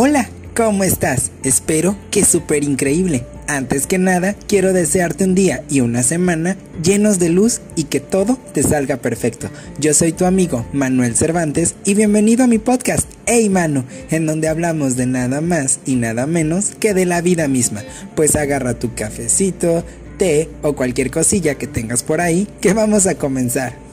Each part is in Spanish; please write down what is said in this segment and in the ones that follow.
Hola, ¿cómo estás? Espero que súper increíble. Antes que nada, quiero desearte un día y una semana llenos de luz y que todo te salga perfecto. Yo soy tu amigo Manuel Cervantes y bienvenido a mi podcast, Hey Manu, en donde hablamos de nada más y nada menos que de la vida misma. Pues agarra tu cafecito, té o cualquier cosilla que tengas por ahí que vamos a comenzar.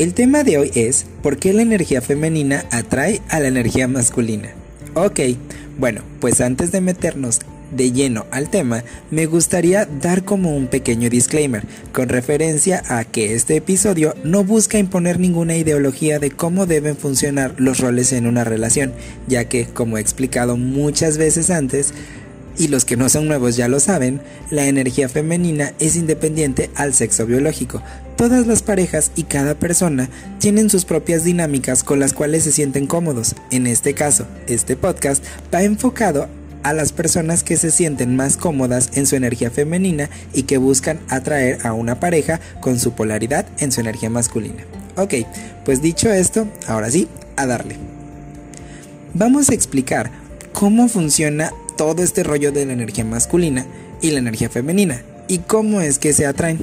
El tema de hoy es ¿por qué la energía femenina atrae a la energía masculina? Ok, bueno, pues antes de meternos de lleno al tema, me gustaría dar como un pequeño disclaimer con referencia a que este episodio no busca imponer ninguna ideología de cómo deben funcionar los roles en una relación, ya que, como he explicado muchas veces antes, y los que no son nuevos ya lo saben, la energía femenina es independiente al sexo biológico. Todas las parejas y cada persona tienen sus propias dinámicas con las cuales se sienten cómodos. En este caso, este podcast va enfocado a las personas que se sienten más cómodas en su energía femenina y que buscan atraer a una pareja con su polaridad en su energía masculina. Ok, pues dicho esto, ahora sí, a darle. Vamos a explicar cómo funciona todo este rollo de la energía masculina y la energía femenina y cómo es que se atraen.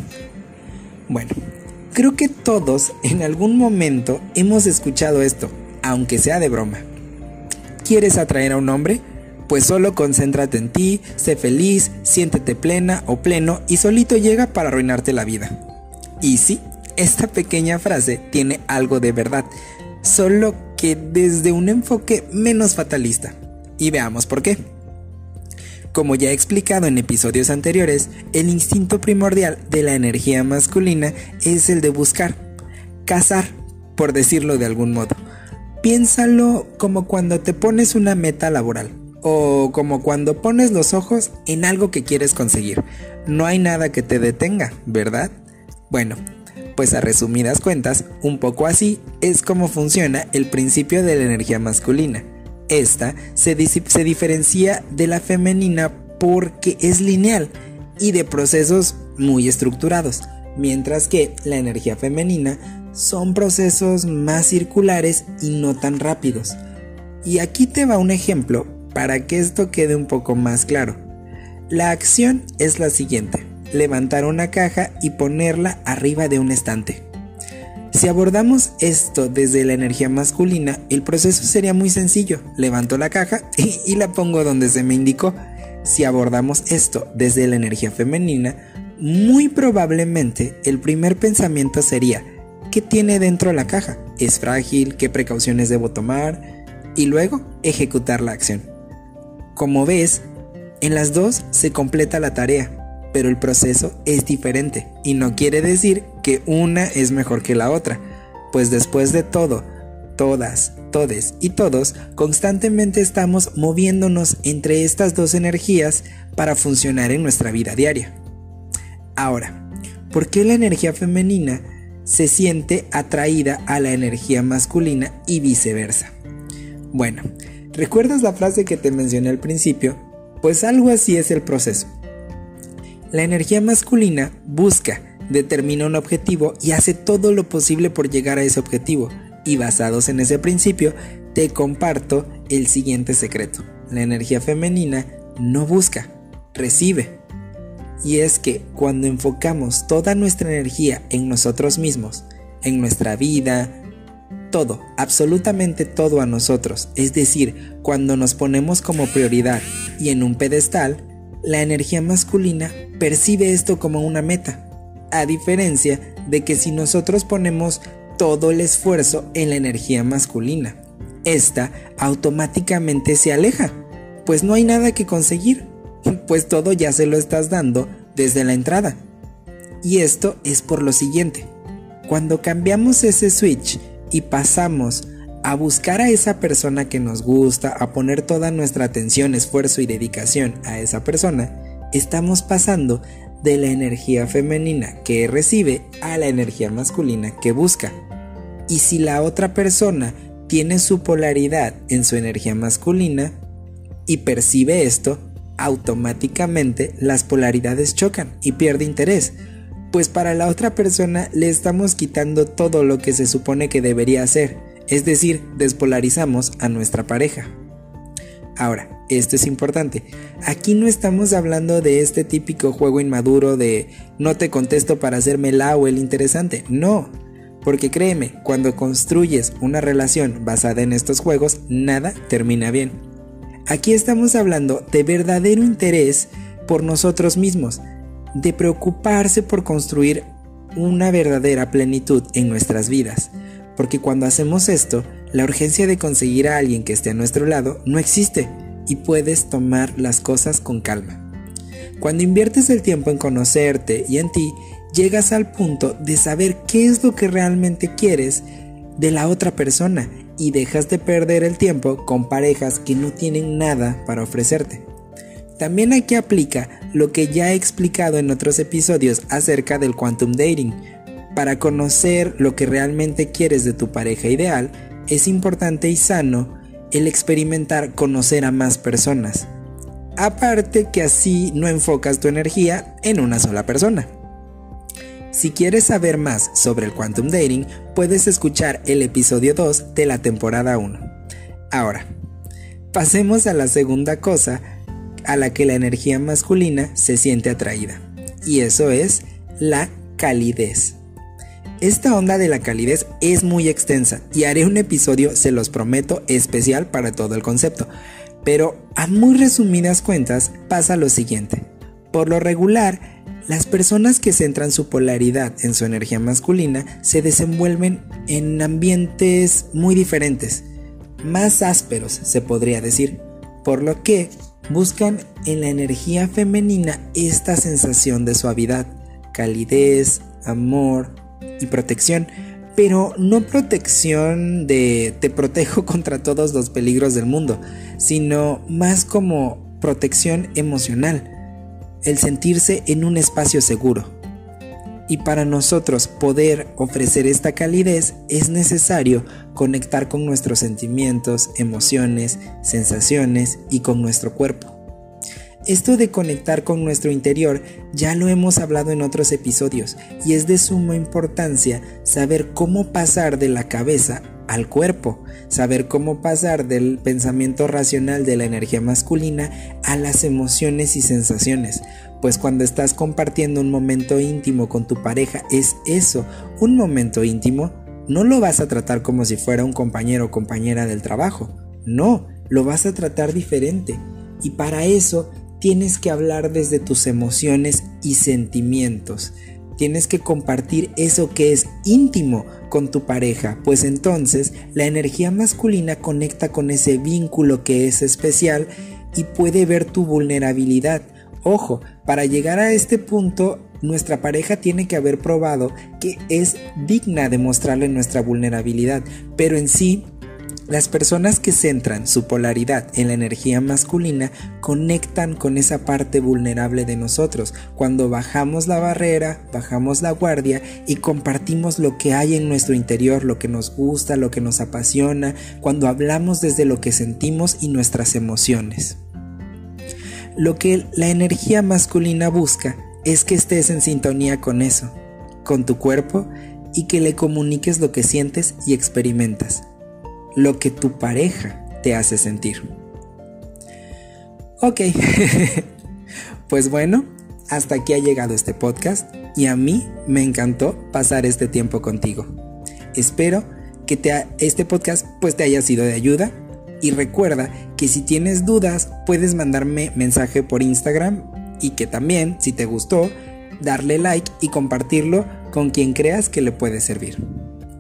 Bueno, creo que todos en algún momento hemos escuchado esto, aunque sea de broma. ¿Quieres atraer a un hombre? Pues solo concéntrate en ti, sé feliz, siéntete plena o pleno y solito llega para arruinarte la vida. Y sí, esta pequeña frase tiene algo de verdad, solo que desde un enfoque menos fatalista. Y veamos por qué. Como ya he explicado en episodios anteriores, el instinto primordial de la energía masculina es el de buscar, cazar, por decirlo de algún modo. Piénsalo como cuando te pones una meta laboral o como cuando pones los ojos en algo que quieres conseguir. No hay nada que te detenga, ¿verdad? Bueno, pues a resumidas cuentas, un poco así es como funciona el principio de la energía masculina. Esta se, diferencia de la femenina porque es lineal y de procesos muy estructurados, mientras que la energía femenina son procesos más circulares y no tan rápidos. Y aquí te va un ejemplo para que esto quede un poco más claro. La acción es la siguiente, levantar una caja y ponerla arriba de un estante. Si abordamos esto desde la energía masculina, el proceso sería muy sencillo. Levanto la caja y, la pongo donde se me indicó. Si abordamos esto desde la energía femenina, muy probablemente el primer pensamiento sería, ¿qué tiene dentro la caja? ¿Es frágil? ¿Qué precauciones debo tomar? Y luego ejecutar la acción. Como ves, en las dos se completa la tarea pero el proceso es diferente y no quiere decir que una es mejor que la otra, pues después de todo, todas, todes y todos constantemente estamos moviéndonos entre estas dos energías para funcionar en nuestra vida diaria. Ahora, ¿por qué la energía femenina se siente atraída a la energía masculina y viceversa? Bueno, ¿recuerdas la frase que te mencioné al principio? Pues algo así es el proceso. La energía masculina busca, determina un objetivo y hace todo lo posible por llegar a ese objetivo. Y basados en ese principio, te comparto el siguiente secreto. La energía femenina no busca, recibe. Y es que cuando enfocamos toda nuestra energía en nosotros mismos, en nuestra vida, todo, absolutamente todo a nosotros, es decir, cuando nos ponemos como prioridad y en un pedestal, la energía masculina percibe esto como una meta, a diferencia de que si nosotros ponemos todo el esfuerzo en la energía masculina, esta automáticamente se aleja, pues no hay nada que conseguir, pues todo ya se lo estás dando desde la entrada. Y esto es por lo siguiente, cuando cambiamos ese switch y pasamos a buscar a esa persona que nos gusta, a poner toda nuestra atención, esfuerzo y dedicación a esa persona, estamos pasando de la energía femenina que recibe a la energía masculina que busca. Y si la otra persona tiene su polaridad en su energía masculina y percibe esto, automáticamente las polaridades chocan y pierde interés, pues para la otra persona le estamos quitando todo lo que se supone que debería hacer, es decir, despolarizamos a nuestra pareja. Ahora, esto es importante. Aquí no estamos hablando de este típico juego inmaduro de no te contesto para hacerme la o el interesante. No. Porque créeme, cuando construyes una relación basada en estos juegos, nada termina bien. Aquí estamos hablando de verdadero interés por nosotros mismos, de preocuparse por construir una verdadera plenitud en nuestras vidas. Porque cuando hacemos esto, la urgencia de conseguir a alguien que esté a nuestro lado no existe y puedes tomar las cosas con calma. Cuando inviertes el tiempo en conocerte y en ti, llegas al punto de saber qué es lo que realmente quieres de la otra persona y dejas de perder el tiempo con parejas que no tienen nada para ofrecerte. También aquí aplica lo que ya he explicado en otros episodios acerca del quantum dating. Para conocer lo que realmente quieres de tu pareja ideal, es importante y sano el experimentar conocer a más personas. Aparte que así no enfocas tu energía en una sola persona. Si quieres saber más sobre el quantum dating, puedes escuchar el episodio 2 de la temporada 1. Ahora, pasemos a la segunda cosa a la que la energía masculina se siente atraída, y eso es la calidez. Esta onda de la calidez es muy extensa y haré un episodio, se los prometo, especial para todo el concepto. Pero a muy resumidas cuentas pasa lo siguiente. Por lo regular, las personas que centran su polaridad en su energía masculina se desenvuelven en ambientes muy diferentes, más ásperos se podría decir, por lo que buscan en la energía femenina esta sensación de suavidad, calidez, amor, y protección, pero no protección de te protejo contra todos los peligros del mundo, sino más como protección emocional, el sentirse en un espacio seguro. Y para nosotros poder ofrecer esta calidez es necesario conectar con nuestros sentimientos, emociones, sensaciones y con nuestro cuerpo. Esto de conectar con nuestro interior ya lo hemos hablado en otros episodios y es de suma importancia saber cómo pasar de la cabeza al cuerpo, saber cómo pasar del pensamiento racional de la energía masculina a las emociones y sensaciones, pues cuando estás compartiendo un momento íntimo con tu pareja es eso, un momento íntimo, no lo vas a tratar como si fuera un compañero o compañera del trabajo, no, lo vas a tratar diferente. Y para eso tienes que hablar desde tus emociones y sentimientos. Tienes que compartir eso que es íntimo con tu pareja, pues entonces la energía masculina conecta con ese vínculo que es especial y puede ver tu vulnerabilidad. Ojo, para llegar a este punto, nuestra pareja tiene que haber probado que es digna de mostrarle nuestra vulnerabilidad, pero en sí las personas que centran su polaridad en la energía masculina conectan con esa parte vulnerable de nosotros. Cuando bajamos la barrera, bajamos la guardia y compartimos lo que hay en nuestro interior, lo que nos gusta, lo que nos apasiona, cuando hablamos desde lo que sentimos y nuestras emociones. Lo que la energía masculina busca es que estés en sintonía con eso, con tu cuerpo y que le comuniques lo que sientes y experimentas lo que tu pareja te hace sentir. Ok, pues bueno, hasta aquí ha llegado este podcast y a mí me encantó pasar este tiempo contigo. Espero que este podcast pues te haya sido de ayuda y recuerda que si tienes dudas puedes mandarme mensaje por Instagram y que también si te gustó darle like y compartirlo con quien creas que le puede servir.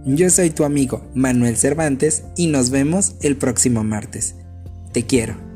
Yo soy tu amigo Manuel Cervantes y nos vemos el próximo martes. Te quiero.